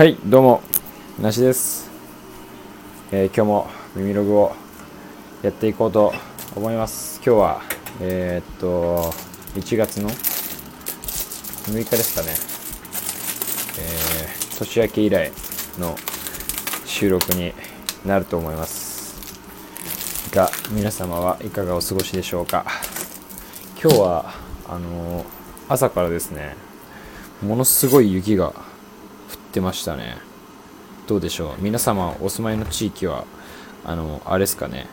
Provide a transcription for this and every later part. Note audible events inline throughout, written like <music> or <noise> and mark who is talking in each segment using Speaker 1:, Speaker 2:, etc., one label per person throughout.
Speaker 1: はいどうもなしです、えー今日も耳ログをやっていこうと思います。今日はえーっと1月の6日ですかね。えー年明け以来の収録になると思います。が皆様はいかがお過ごしでしょうか。今日はあのー朝からですねものすごい雪がってましたね。どうでしょう。皆様お住まいの地域はあのあれですかね。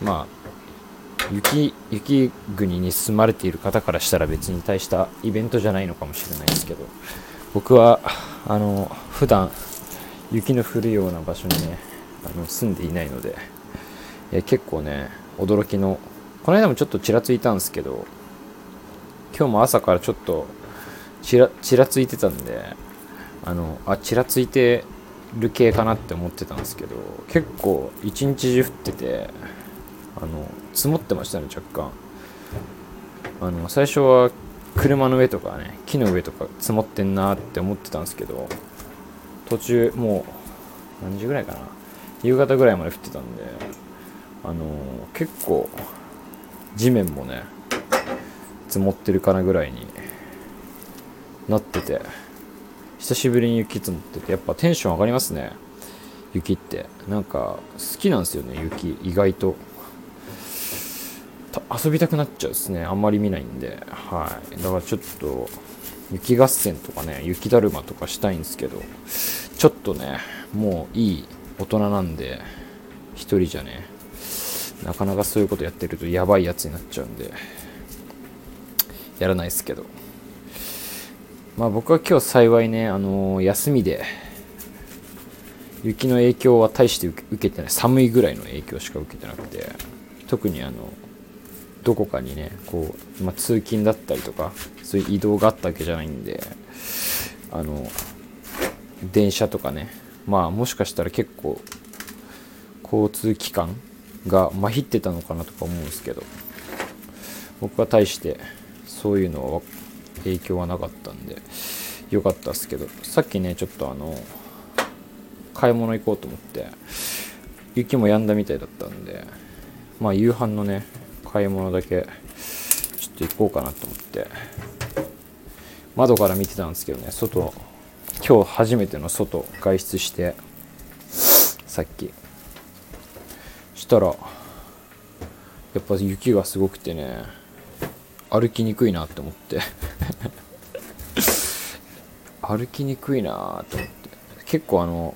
Speaker 1: まあ雪雪国に住まれている方からしたら別に大したイベントじゃないのかもしれないですけど僕はあの普段雪の降るような場所にねあの住んでいないのでえ結構ね驚きのこの間もちょっとちらついたんですけど今日も朝からちょっとちらちらついてたんであのあちらついてる系かなって思ってたんですけど結構一日中降っててあの積もってましたね若干。あの最初は車の上とかね木の上とか積もってんなって思ってたんですけど途中もう何時ぐらいかな夕方ぐらいまで降ってたんであの結構地面もね積もってるかなぐらいになってて。久しぶりに雪積もっててやっぱテンション上がりますね。雪って。なんか好きなんですよね雪。意外と。遊びたくなっちゃうですね。あんまり見ないんで。はい。だからちょっと雪合戦とかね雪だるまとかしたいんですけどちょっとねもういい大人なんで一人じゃねなかなかそういうことやってるとやばいやつになっちゃうんでやらないですけど。まあ僕は今日幸いね、あのー休みで雪の影響は大して受けてない。寒いぐらいの影響しか受けてなくて特にあのどこかにねこう、まあ、通勤だったりとかそういう移動があったわけじゃないんであの電車とかねまあもしかしたら結構交通機関がまひってたのかなとか思うんですけど僕は大してそういうのは影響はなかったんでよかったっすけどさっきねちょっとあの買い物行こうと思って雪も止んだみたいだったんでまあ夕飯のね買い物だけちょっと行こうかなと思って窓から見てたんですけどね外今日初めての外外出してさっき。したらやっぱ雪がすごくてね歩きにくいなって思って。<laughs> 歩きにくいなと思って。結構あの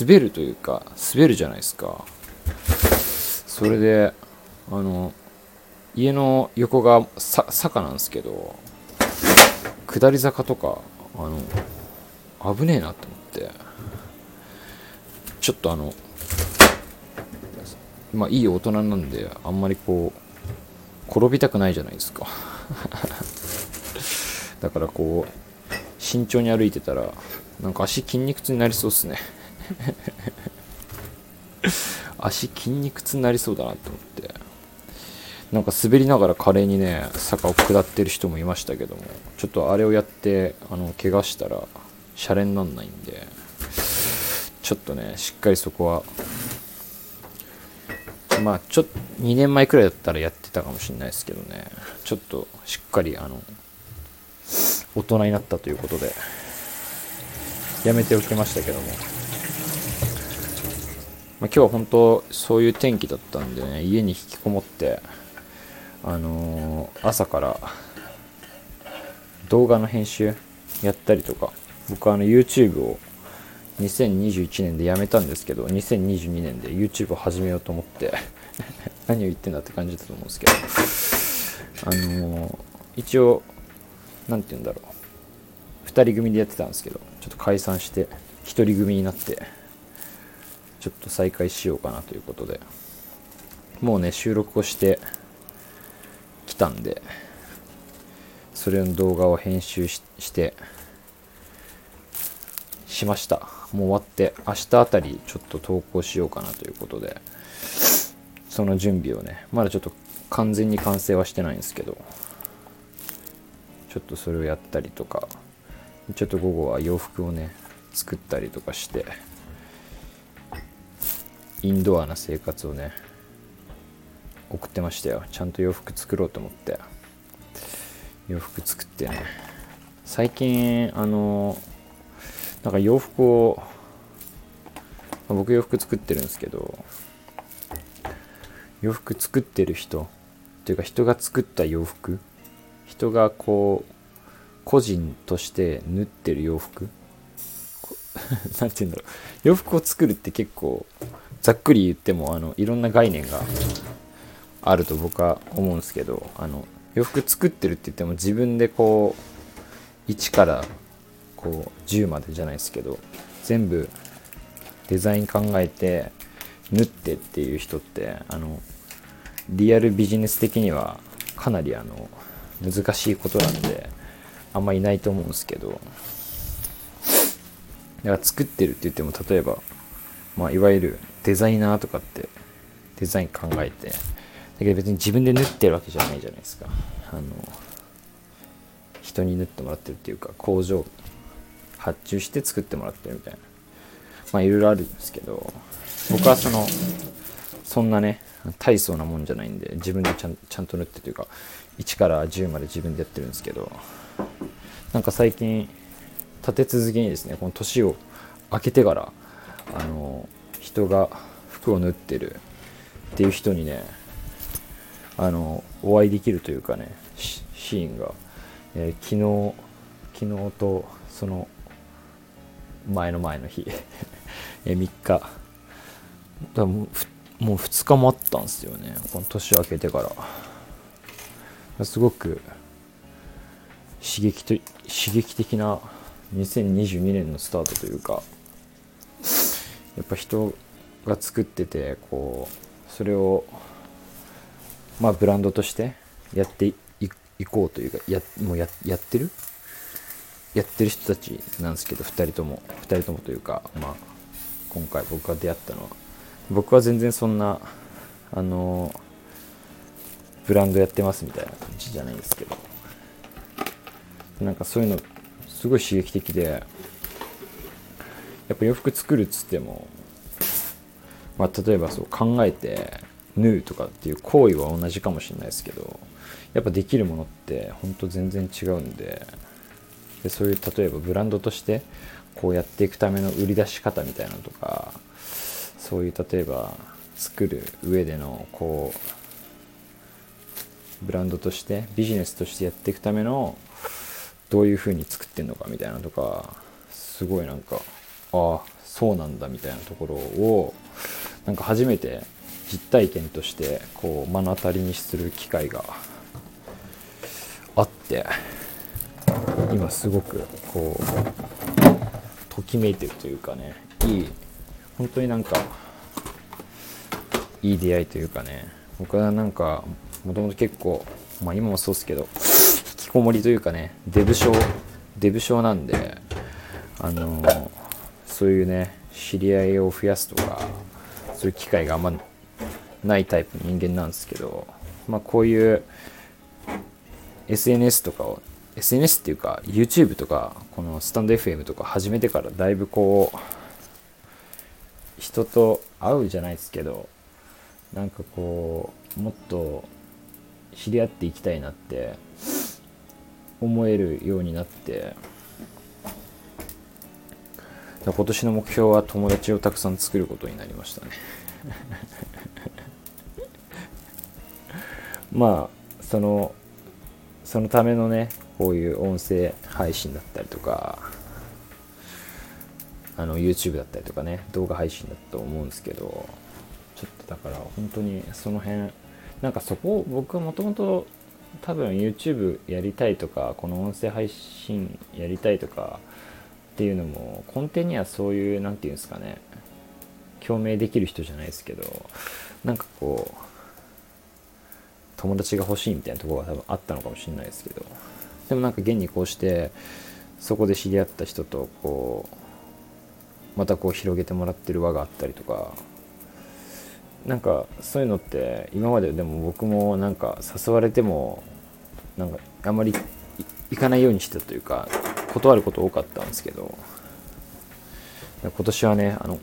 Speaker 1: 滑るというか滑るじゃないですか。それであの家の横がさ坂なんですけど下り坂とかあの危ねえなと思って。ちょっとあのまあいい大人なんであんまりこう転びたくないじゃないですか。<laughs> だからこう慎重に歩いてたらなんか足筋肉痛になりそうっすね。<laughs> 足筋肉痛になりそうだなと思って。なんか滑りながら華麗にね坂を下ってる人もいましたけどもちょっとあれをやってあの怪我したらシャレになんないんでちょっとねしっかりそこはまあちょっと2年前くらいだったらやってたかもしれないですけどね。ちょっとしっかりあの大人になったということでやめておきましたけども、まあ、今日は本当そういう天気だったんでね家に引きこもってあのー朝から動画の編集やったりとか僕はあの YouTube を2021年で辞めたんですけど2022年で YouTube を始めようと思って <laughs> 何を言ってんだって感じだと思うんですけど。あのー一応何て言うんだろう。2人組でやってたんですけどちょっと解散して1人組になってちょっと再開しようかなということで。もうね収録をしてきたんでそれの動画を編集ししてしました。もう終わって明日あたりちょっと投稿しようかなということでその準備をねまだちょっと完全に完成はしてないんですけどちょっとそれをやったりとかちょっと午後は洋服をね作ったりとかしてインドアな生活をね送ってましたよ。ちゃんと洋服作ろうと思って。洋服作ってね。最近あのなんか洋服を僕洋服作ってるんですけど洋服作ってる人っていうか人が作った洋服人がこう個人として縫ってる洋服何 <laughs> て言うんだろう。洋服を作るって結構ざっくり言ってもあのいろんな概念があると僕は思うんですけどあの洋服作ってるって言っても自分でこう1からこう10までじゃないですけど全部デザイン考えて縫ってっていう人ってあのリアルビジネス的にはかなりあの難しいことなんであんまいないと思うんですけどだから作ってるって言っても例えば、まあ、いわゆるデザイナーとかってデザイン考えてだけど別に自分で縫ってるわけじゃないじゃないですか。あの人に縫ってもらってるっていうか工場発注して作ってもらってるみたいな。まあいろいろあるんですけど僕はそのそんなね大層なもんじゃないんで自分でちゃんちゃんと縫ってというか1から10まで自分でやってるんですけどなんか最近立て続けにですねこの年を明けてからあの人が服を縫ってるっていう人にねあのお会いできるというかねシーンが、えー、昨日昨日とその前の前の日。<laughs> え3日。だもうもう2日もあったんですよね。この年明けてから。すごく刺激と刺激的な2022年のスタートというかやっぱ人が作っててこうそれをまあブランドとしてやっていこうというかやもうややってるやってる人たちなんですけど2人とも。2人ともというかまあ今回僕が出会ったのは。僕は全然そんなあのブランドやってますみたいな感じじゃないんですけど。なんかそういうのすごい刺激的でやっぱ洋服作るっつっても、まあ、例えばそう考えて縫うとかっていう行為は同じかもしれないですけどやっぱできるものってほんと全然違うんででそういう例えばブランドとしてこうやっていくための売り出し方みたいなのとかそういう例えば作る上でのこうブランドとしてビジネスとしてやっていくためのどういう風に作ってんのかみたいなとかすごいなんかああそうなんだみたいなところをなんか初めて実体験としてこう目の当たりにする機会があって今すごくこうときめいてるというかねいい本当になんかいい出会いというかね僕はなんかもともと結構まあ今もそうですけど引きこもりというかねデブ症デブ症なんであのー、そういうね知り合いを増やすとかそういう機会があんまないタイプの人間なんですけどまあこういう SNS とかを SNS っていうか YouTube とかこのスタンド FM とか始めてからだいぶこう人と会うじゃないですけどなんかこうもっと知り合っていきたいなって思えるようになって今年の目標は友達をたくさん作ることになりましたね。<laughs> まあそのそのためのねこういう音声配信だったりとかあの YouTube だったりとかね動画配信だと思うんですけどちょっとだから本当にその辺なんかそこを僕はもともと多分 YouTube やりたいとかこの音声配信やりたいとかっていうのも根底にはそういう何て言うんですかね共鳴できる人じゃないですけどなんかこう友達が欲しいみたいなところが多分あったのかもしれないですけどでもなんか現にこうしてそこで知り合った人とこうまたこう広げてもらってる輪があったりとかなんかそういうのって今まででも僕もなんか誘われてもなんかあんまり行かないようにしてたというか断ること多かったんですけど今年はねあの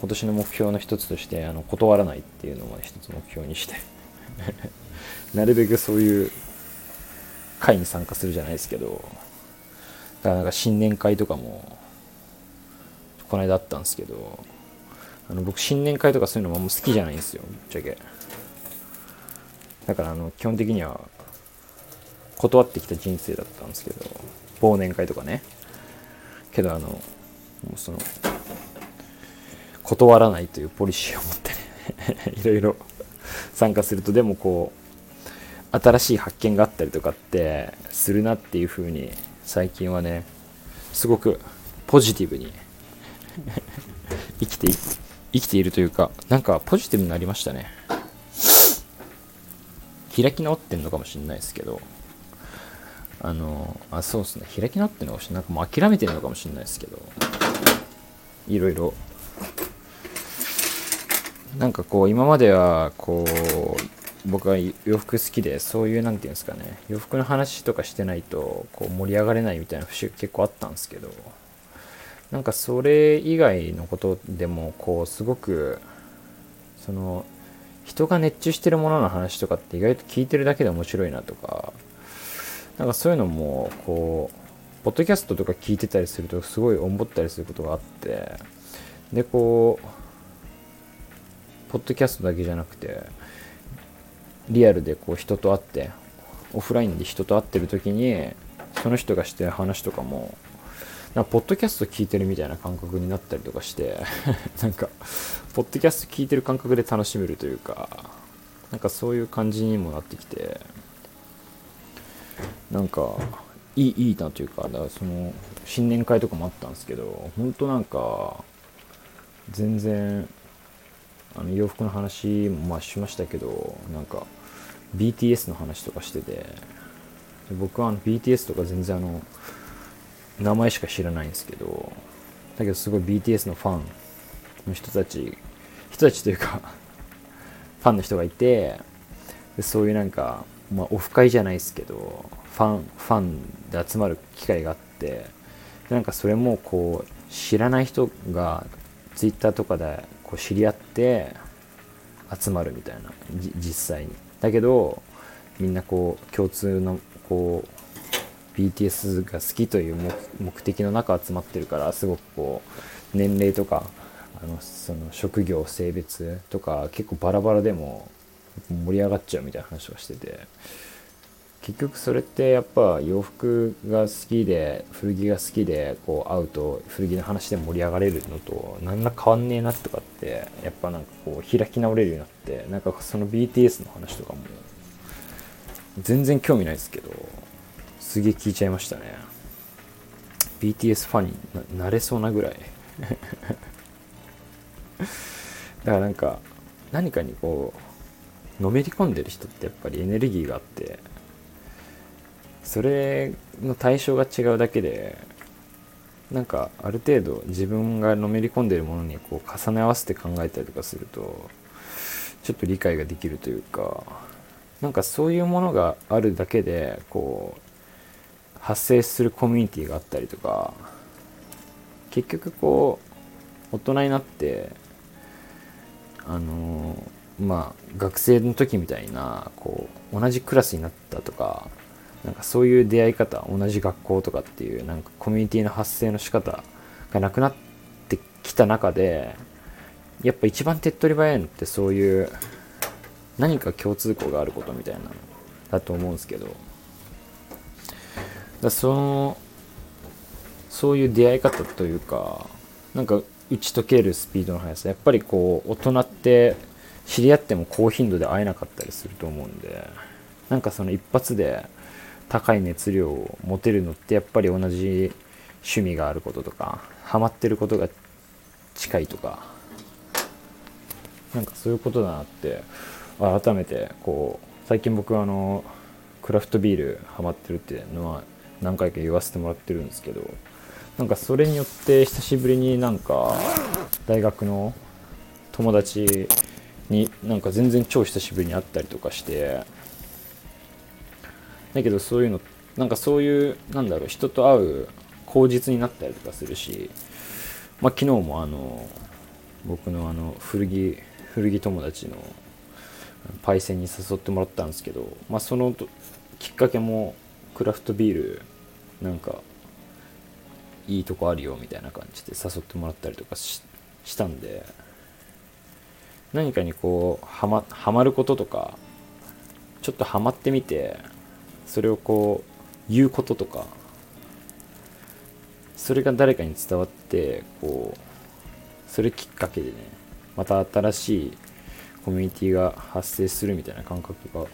Speaker 1: 今年の目標の一つとしてあの断らないっていうのも、ね、一つ目標にして <laughs> なるべくそういう会に参加するじゃないですけどだからなんか新年会とかもこの間あったんですけどあの僕新年会とかそういうのもあんま好きじゃないんですよぶっちゃけ。だからあの基本的には断ってきた人生だったんですけど忘年会とかね。けどあのもうその断らないというポリシーを持ってね <laughs> いろいろ参加するとでもこう新しい発見があったりとかってするなっていう風に最近はねすごくポジティブに <laughs> 生きて生きているというかなんかポジティブになりましたね。開き直ってんのかもしれないですけど。あのあそうですね。開き直ってんのかもしれない。なんかもう諦めてるのかもしれないですけど。いろいろ。なんかこう今まではこう僕は洋服好きでそういう何て言うんですかね洋服の話とかしてないとこう盛り上がれないみたいな節が結構あったんですけどなんかそれ以外のことでもこうすごくその人が熱中してるものの話とかって意外と聞いてるだけで面白いなとかなんかそういうのもこうポッドキャストとか聞いてたりするとすごい思ったりすることがあってでこうポッドキャストだけじゃなくてリアルでこう人と会ってオフラインで人と会ってる時にその人がしてる話とかもなかポッドキャスト聞いてるみたいな感覚になったりとかして <laughs> なんかポッドキャスト聞いてる感覚で楽しめるというかなんかそういう感じにもなってきてなんかいいいいなというかだからその新年会とかもあったんですけど本当なんか全然あの洋服の話もまあしましたけどなんか BTS の話とかしてて僕はあの BTS とか全然あの名前しか知らないんですけどだけどすごい BTS のファンの人たち人たちというか <laughs> ファンの人がいてでそういうなんか、まあ、オフ会じゃないですけどファンファンで集まる機会があってなんかそれもこう知らない人が Twitter とかでこう知り合って集まるみたいな実際に。だけどみんなこう共通のこう BTS が好きという目的の中集まってるからすごくこう年齢とかあのその職業性別とか結構バラバラでも盛り上がっちゃうみたいな話をしてて。結局それってやっぱ洋服が好きで古着が好きでこう会うと古着の話で盛り上がれるのと何ら変わんねえなとかってやっぱなんかこう開き直れるようになってなんかその BTS の話とかも全然興味ないですけどすげえ聞いちゃいましたね。BTS ファンになれそうなぐらい。<laughs> だからなんか何かにこうのめり込んでる人ってやっぱりエネルギーがあってそれの対象が違うだけでなんかある程度自分がのめり込んでるものにこう重ね合わせて考えたりとかするとちょっと理解ができるというかなんかそういうものがあるだけでこう発生するコミュニティがあったりとか結局こう大人になってあのまあ学生の時みたいなこう同じクラスになったとかなんかそういう出会い方同じ学校とかっていうなんかコミュニティの発生の仕方がなくなってきた中でやっぱ一番手っ取り早いのってそういう何か共通項があることみたいなのだと思うんですけど。だそのそういう出会い方というかなんか打ち解けるスピードの速さ。やっぱりこう大人って知り合っても高頻度で会えなかったりすると思うんでなんかその一発で高い熱量を持てるのってやっぱり同じ趣味があることとかハマってることが近いとかなんかそういうことだなって改めてこう最近僕あのクラフトビールハマってるっていうのは何回か言わせてもらってるんですけどなんかそれによって久しぶりになんか大学の友達になんか全然超久しぶりに会ったりとかしてだけどそういうのなんかそういうなんだろう人と会う口実になったりとかするし、まあ、昨日もあの僕のあの古着古着友達のパイセンに誘ってもらったんですけど、まあ、そのきっかけもクラフトビールなんかいいとこあるよみたいな感じで誘ってもらったりとかしたんで何かにこうはまはまることとかちょっとハマってみてそれをこう言うこととかそれが誰かに伝わってこうそれきっかけでねまた新しいコミュニティが発生するみたいな感覚が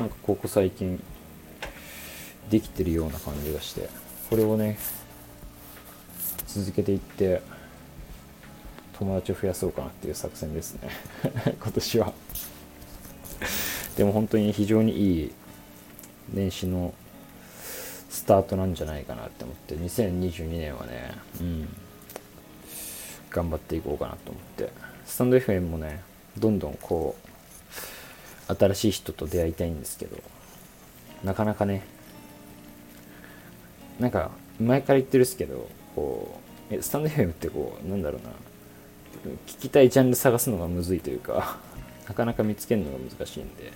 Speaker 1: なんかここ最近できてるような感じがしてこれをね続けていって友達を増やそうかなっていう作戦ですね。<laughs> 今年は。<laughs> でも本当に非常にいい年始のスタートなんじゃないかなって思って2022年はねうん。頑張っていこうかなと思って。スタンド FM もねどんどんこう新しい人と出会いたいんですけどなかなかねなんか前から言ってるっすけどこうスタンド FM ってこうなんだろうな聞きたいジャンル探すのがむずいというか <laughs> なかなか見つけるのが難しいんで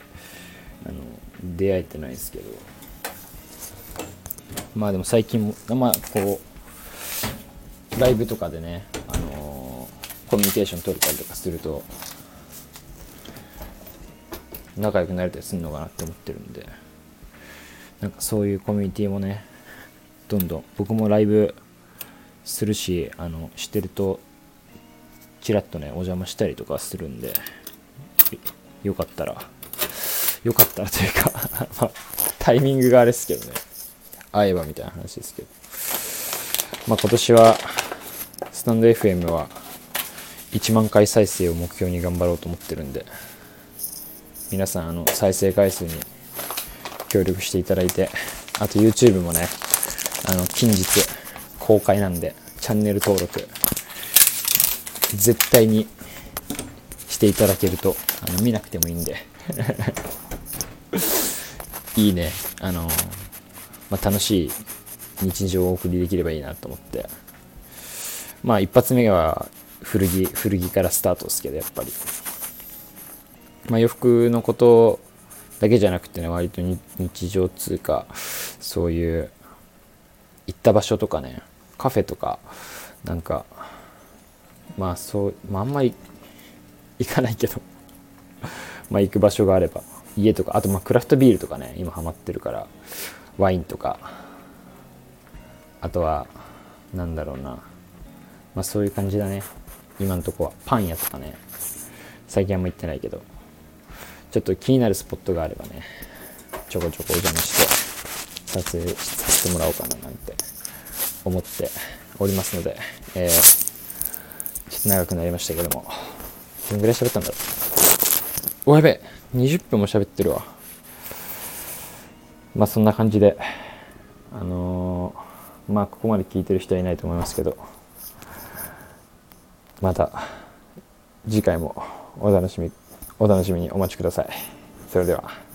Speaker 1: あの出会えてないですけど。まあでも最近もまあこうライブとかでね、あのコミュニケーション取れたりとかすると仲良くなれたりするのかなって思ってるんで。なんかそういうコミュニティもねどんどん僕もライブするしあのしてるとちらっとねお邪魔したりとかするんでよかったらよかったらというか <laughs> まあ、タイミングがあれですけどね。会えばみたいな話ですけど。まあ今年はスタンド FM は1万回再生を目標に頑張ろうと思ってるんで皆さんあの再生回数に協力していただいてあと YouTube もねあの近日公開なんでチャンネル登録絶対にしていただけるとあの見なくてもいいんで。<laughs> <laughs> いいね。あの、まあ、楽しい日常をお送りできればいいなと思って。まあ一発目は古着古着からスタートですけどやっぱり。まあ洋服のことだけじゃなくてね割と日常通貨そういう行った場所とかねカフェとかなんかまあそう、まあ、あんまり行かないけどまあ行く場所があれば。家とかあとまあクラフトビールとかね今ハマってるからワインとか。あとはなんだろうな。まあそういう感じだね。今のとこは。パン屋とかね。最近あんま行ってないけど。ちょっと気になるスポットがあればね。ちょこちょこお邪魔して撮影させてもらおうかななんて思っておりますので、えー、ちょっと長くなりましたけども。どんぐらい喋ったんだろう。おやべ20分も喋ってるわ。まあそんな感じで。あのー、まあここまで聞いてる人はいないと思いますけど。また次回もお楽しみお楽しみにお待ちください。それでは。